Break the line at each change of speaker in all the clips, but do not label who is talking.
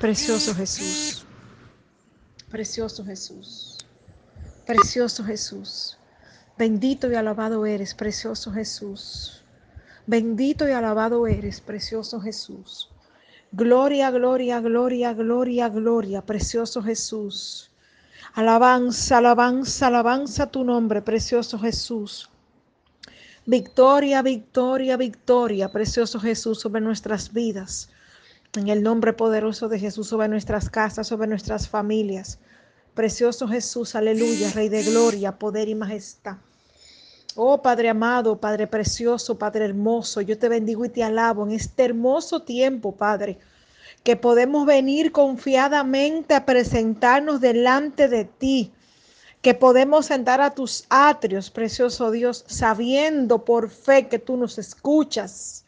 Precioso Jesús. Precioso Jesús. Precioso Jesús. Bendito y alabado eres, precioso Jesús. Bendito y alabado eres, precioso Jesús. Gloria, gloria, gloria, gloria, gloria, precioso Jesús. Alabanza, alabanza, alabanza tu nombre, precioso Jesús. Victoria, victoria, victoria, precioso Jesús, sobre nuestras vidas. En el nombre poderoso de Jesús, sobre nuestras casas, sobre nuestras familias. Precioso Jesús, aleluya, Rey de gloria, poder y majestad. Oh Padre amado, Padre precioso, Padre hermoso, yo te bendigo y te alabo en este hermoso tiempo, Padre, que podemos venir confiadamente a presentarnos delante de ti, que podemos sentar a tus atrios, precioso Dios, sabiendo por fe que tú nos escuchas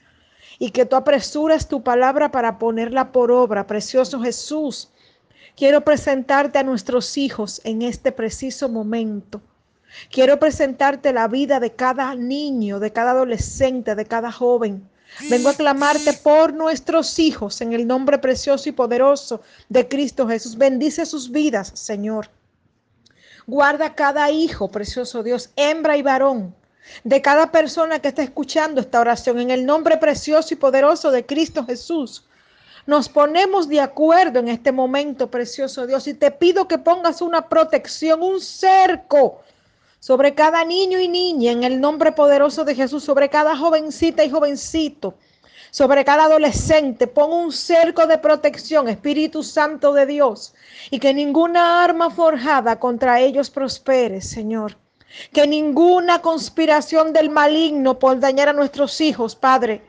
y que tú apresuras tu palabra para ponerla por obra, precioso Jesús. Quiero presentarte a nuestros hijos en este preciso momento. Quiero presentarte la vida de cada niño, de cada adolescente, de cada joven. Vengo a clamarte por nuestros hijos en el nombre precioso y poderoso de Cristo Jesús. Bendice sus vidas, Señor. Guarda cada hijo, precioso Dios, hembra y varón, de cada persona que está escuchando esta oración en el nombre precioso y poderoso de Cristo Jesús. Nos ponemos de acuerdo en este momento, precioso Dios, y te pido que pongas una protección, un cerco sobre cada niño y niña en el nombre poderoso de Jesús, sobre cada jovencita y jovencito, sobre cada adolescente. Pon un cerco de protección, Espíritu Santo de Dios, y que ninguna arma forjada contra ellos prospere, Señor. Que ninguna conspiración del maligno por dañar a nuestros hijos, Padre,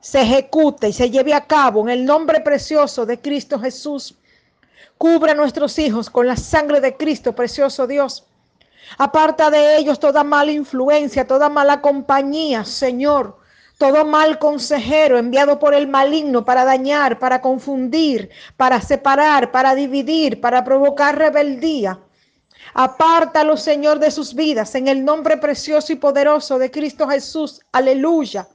se ejecute y se lleve a cabo en el nombre precioso de Cristo Jesús. Cubra a nuestros hijos con la sangre de Cristo, precioso Dios. Aparta de ellos toda mala influencia, toda mala compañía, Señor. Todo mal consejero enviado por el maligno para dañar, para confundir, para separar, para dividir, para provocar rebeldía. Apártalo, Señor, de sus vidas en el nombre precioso y poderoso de Cristo Jesús. Aleluya.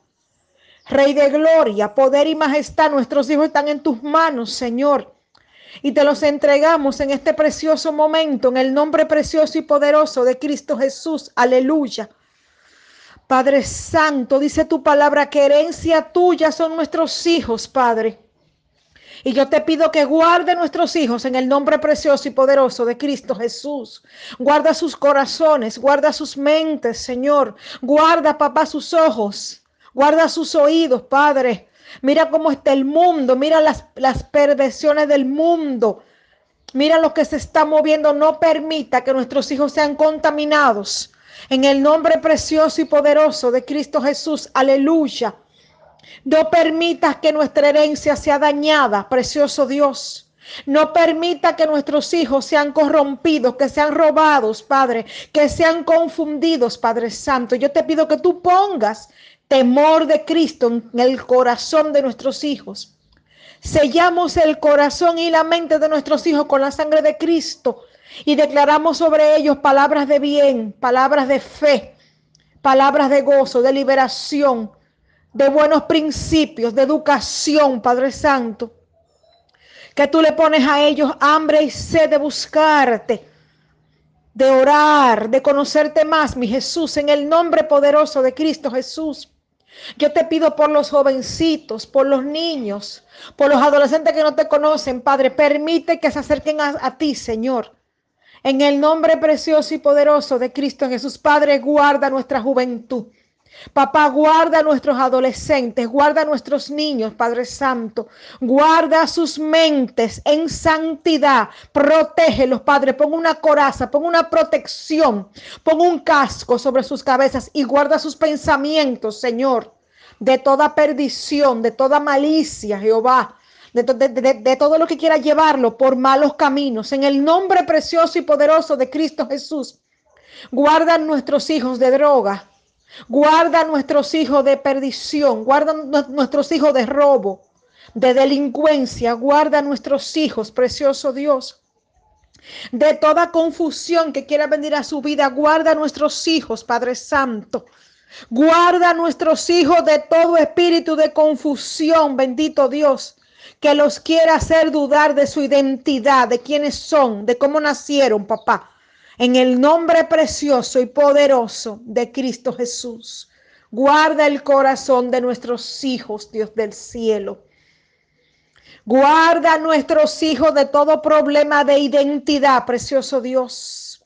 Rey de gloria, poder y majestad, nuestros hijos están en tus manos, Señor. Y te los entregamos en este precioso momento, en el nombre precioso y poderoso de Cristo Jesús. Aleluya. Padre Santo, dice tu palabra que herencia tuya son nuestros hijos, Padre. Y yo te pido que guarde nuestros hijos en el nombre precioso y poderoso de Cristo Jesús. Guarda sus corazones, guarda sus mentes, Señor. Guarda, papá, sus ojos. Guarda sus oídos, Padre. Mira cómo está el mundo. Mira las, las perversiones del mundo. Mira lo que se está moviendo. No permita que nuestros hijos sean contaminados. En el nombre precioso y poderoso de Cristo Jesús. Aleluya. No permitas que nuestra herencia sea dañada, precioso Dios. No permita que nuestros hijos sean corrompidos, que sean robados, Padre, que sean confundidos, Padre Santo. Yo te pido que tú pongas temor de Cristo en el corazón de nuestros hijos. Sellamos el corazón y la mente de nuestros hijos con la sangre de Cristo y declaramos sobre ellos palabras de bien, palabras de fe, palabras de gozo, de liberación, de buenos principios, de educación, Padre Santo. Que tú le pones a ellos hambre y sed de buscarte, de orar, de conocerte más, mi Jesús, en el nombre poderoso de Cristo Jesús. Yo te pido por los jovencitos, por los niños, por los adolescentes que no te conocen, Padre, permite que se acerquen a, ti, Señor. En el nombre precioso y poderoso de Cristo Jesús, Padre, guarda nuestra juventud. Papá, guarda a nuestros adolescentes, guarda a nuestros niños, Padre Santo. Guarda sus mentes en santidad. Protégelos, Padre. Pon una coraza, pon una protección, pon un casco sobre sus cabezas y guarda sus pensamientos, Señor, de toda perdición, de toda malicia, Jehová. De, todo lo que quiera llevarlo por malos caminos. En el nombre precioso y poderoso de Cristo Jesús, guarda a nuestros hijos de droga, Guarda nuestros hijos de perdición, guarda nuestros hijos de robo, de delincuencia, guarda nuestros hijos, precioso Dios. De toda confusión que quiera venir a su vida, guarda nuestros hijos, Padre Santo. Guarda nuestros hijos de todo espíritu de confusión, bendito Dios. que los quiere hacer dudar de su identidad, de quiénes son, de cómo nacieron, papá. En el nombre precioso y poderoso de Cristo Jesús. Guarda el corazón de nuestros hijos, Dios del cielo. Guarda a nuestros hijos de todo problema de identidad, precioso Dios.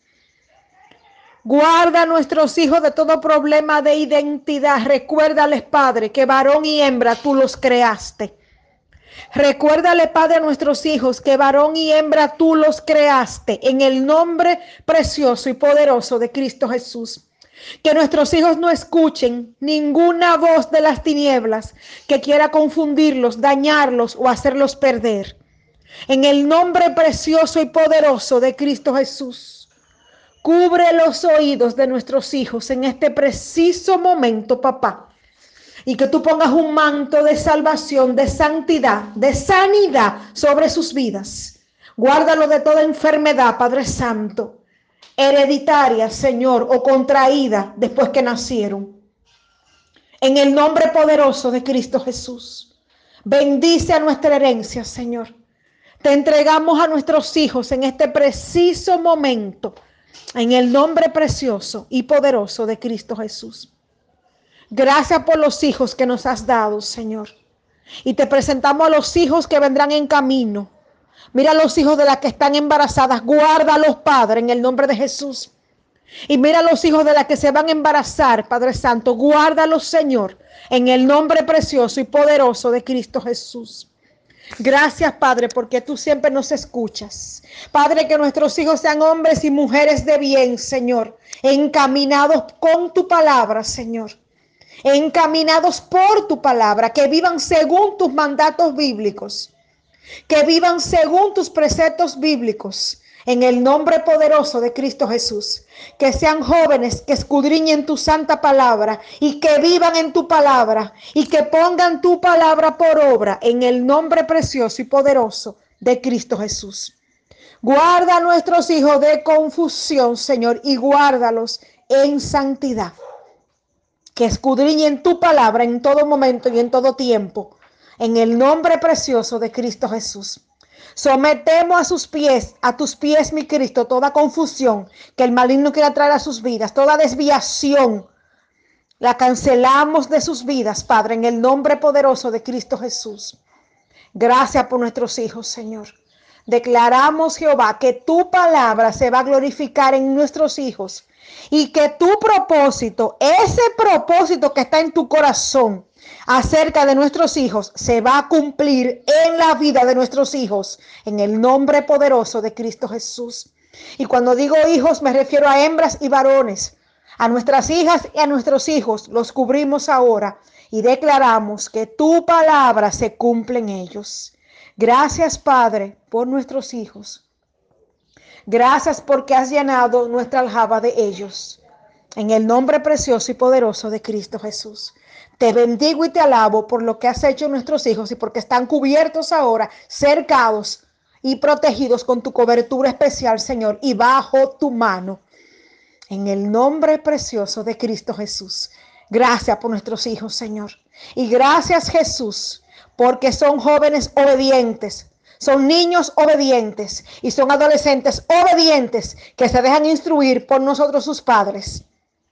Guarda a nuestros hijos de todo problema de identidad. Recuérdales, Padre, que varón y hembra tú los creaste. Recuérdale, Padre, a nuestros hijos que varón y hembra tú los creaste en el nombre precioso y poderoso de Cristo Jesús. Que nuestros hijos no escuchen ninguna voz de las tinieblas que quiera confundirlos, dañarlos o hacerlos perder. En el nombre precioso y poderoso de Cristo Jesús. Cubre los oídos de nuestros hijos en este preciso momento, papá. Y que tú pongas un manto de salvación, de santidad, de sanidad sobre sus vidas. Guárdalo de toda enfermedad, Padre Santo hereditaria, Señor, o contraída después que nacieron. En el nombre poderoso de Cristo Jesús. Bendice a nuestra herencia, Señor. Te entregamos a nuestros hijos en este preciso momento, en el nombre precioso y poderoso de Cristo Jesús. Gracias por los hijos que nos has dado, Señor. Y te presentamos a los hijos que vendrán en camino Mira a los hijos de las que están embarazadas. Guárdalos, Padre, en el nombre de Jesús. Y mira a los hijos de las que se van a embarazar, Padre Santo. Guárdalos, Señor, en el nombre precioso y poderoso de Cristo Jesús. Gracias, Padre, porque tú siempre nos escuchas. Padre, que nuestros hijos sean hombres y mujeres de bien, Señor, encaminados con tu palabra, Señor. Encaminados por tu palabra, que vivan según tus mandatos bíblicos que vivan según tus preceptos bíblicos, en el nombre poderoso de Cristo Jesús. Que sean jóvenes que escudriñen tu santa palabra y que vivan en tu palabra y que pongan tu palabra por obra en el nombre precioso y poderoso de Cristo Jesús. Guarda a nuestros hijos de confusión, Señor, y guárdalos en santidad. Que escudriñen tu palabra en todo momento y en todo tiempo en el nombre precioso de Cristo Jesús. Sometemos a sus pies, a tus pies, mi Cristo, toda confusión que el maligno quiera traer a sus vidas, toda desviación. La cancelamos de sus vidas, Padre, en el nombre poderoso de Cristo Jesús. Gracias por nuestros hijos, Señor. Declaramos, Jehová, que tu palabra se va a glorificar en nuestros hijos y que tu propósito, ese propósito que está en tu corazón, acerca de nuestros hijos se va a cumplir en la vida de nuestros hijos, en el nombre poderoso de Cristo Jesús. Y cuando digo hijos me refiero a hembras y varones. A nuestras hijas y a nuestros hijos los cubrimos ahora y declaramos que tu palabra se cumple en ellos. Gracias Padre por nuestros hijos. Gracias porque has llenado nuestra aljaba de ellos. En el nombre precioso y poderoso de Cristo Jesús. Te bendigo y te alabo por lo que has hecho nuestros hijos y porque están cubiertos ahora, cercados y protegidos con tu cobertura especial, Señor, y bajo tu mano. En el nombre precioso de Cristo Jesús. Gracias por nuestros hijos, Señor. Y gracias, Jesús, porque son jóvenes obedientes, son niños obedientes y son adolescentes obedientes que se dejan instruir por nosotros sus padres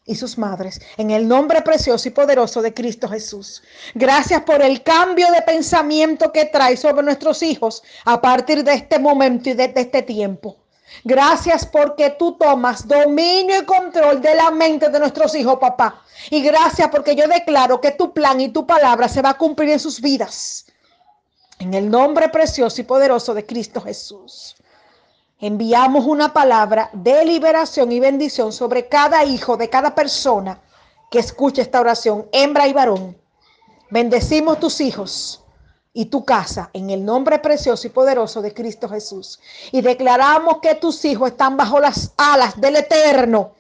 y sus madres, en el nombre precioso y poderoso de Cristo Jesús. Gracias por el cambio de pensamiento que trae sobre nuestros hijos a partir de este momento y de, este tiempo. Gracias porque tú tomas dominio y control de la mente de nuestros hijos, papá. Y gracias porque yo declaro que tu plan y tu palabra se va a cumplir en sus vidas. En el nombre precioso y poderoso de Cristo Jesús enviamos una palabra de liberación y bendición sobre cada hijo de cada persona que escuche esta oración, hembra y varón. Bendecimos tus hijos y tu casa en el nombre precioso y poderoso de Cristo Jesús. Y declaramos que tus hijos están bajo las alas del Eterno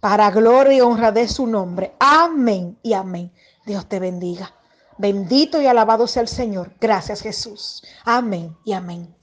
para gloria y honra de su nombre. Amén y amén. Dios te bendiga. Bendito y alabado sea el Señor. Gracias Jesús. Amén y amén.